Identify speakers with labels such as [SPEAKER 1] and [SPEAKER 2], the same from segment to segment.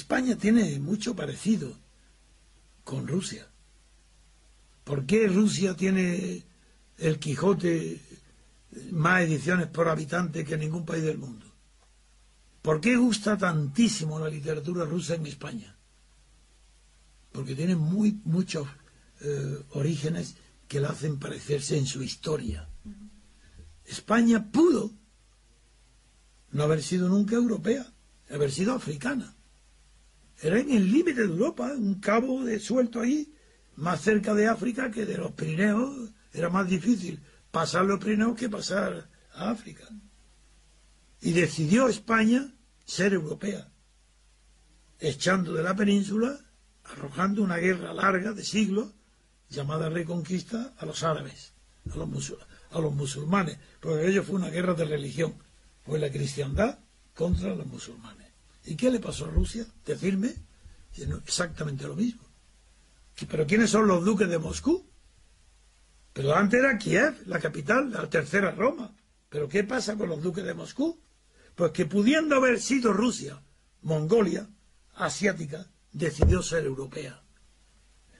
[SPEAKER 1] España tiene mucho parecido con Rusia. ¿Por qué Rusia tiene el Quijote más ediciones por habitante que ningún país del mundo? ¿Por qué gusta tantísimo la literatura rusa en España? Porque tiene muy, muchos eh, orígenes que la hacen parecerse en su historia. España pudo no haber sido nunca europea, haber sido africana era en el límite de Europa, un cabo de suelto ahí, más cerca de África que de los Pirineos. Era más difícil pasar los Pirineos que pasar a África. Y decidió España ser europea, echando de la península, arrojando una guerra larga de siglos, llamada Reconquista, a los árabes, a los, a los musulmanes, porque ello fue una guerra de religión, fue la cristiandad contra los musulmanes. ¿Y qué le pasó a Rusia? Decirme exactamente lo mismo. ¿Pero quiénes son los duques de Moscú? Pero antes era Kiev, la capital, la tercera Roma. ¿Pero qué pasa con los duques de Moscú? Pues que pudiendo haber sido Rusia, Mongolia, asiática, decidió ser europea.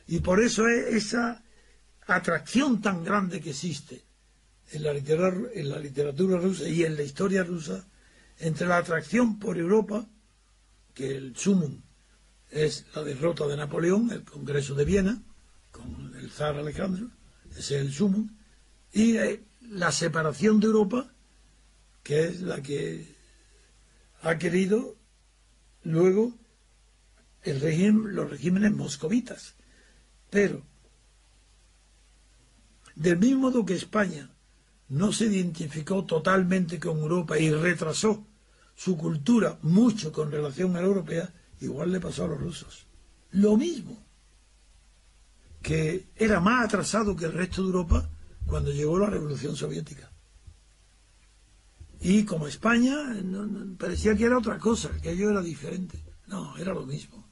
[SPEAKER 1] Y por eso es esa atracción tan grande que existe en la, en la literatura rusa y en la historia rusa entre la atracción por Europa que el sumum es la derrota de Napoleón, el Congreso de Viena, con el zar Alejandro, ese es el sumum, y eh, la separación de Europa, que es la que ha querido luego el régimen, los regímenes moscovitas. Pero, del mismo modo que España no se identificó totalmente con Europa y retrasó su cultura mucho con relación a la europea, igual le pasó a los rusos. Lo mismo, que era más atrasado que el resto de Europa cuando llegó la Revolución Soviética. Y como España, parecía que era otra cosa, que ello era diferente. No, era lo mismo.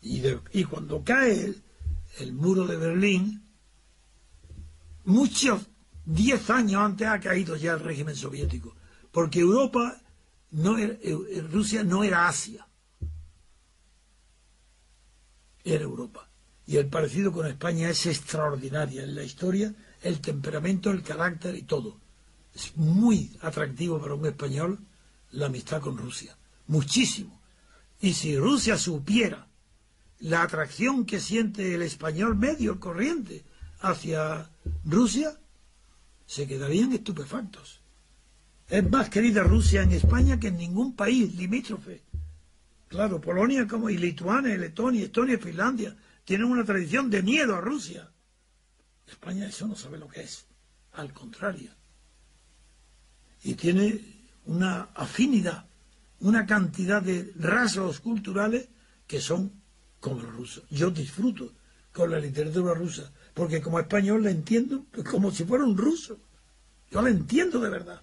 [SPEAKER 1] Y, y cuando cae el, muro de Berlín, muchos, diez años antes ha caído ya el régimen soviético, porque Europa no era, Rusia no era Asia, era Europa. Y el parecido con España es extraordinario en la historia, el temperamento, el carácter y todo. Es muy atractivo para un español la amistad con Rusia, muchísimo. Y si Rusia supiera la atracción que siente el español medio, corriente, hacia Rusia, se quedarían estupefactos. Es más querida Rusia en España que en ningún país limítrofe. Claro, Polonia como y Lituania, Letonia, Estonia Finlandia tienen una tradición de miedo a Rusia. España eso no sabe lo que es. Al contrario. Y tiene una afinidad, una cantidad de rasgos culturales que son como los rusos. Yo disfruto con la literatura rusa, porque como español la entiendo como si fuera un ruso. Yo la entiendo de verdad.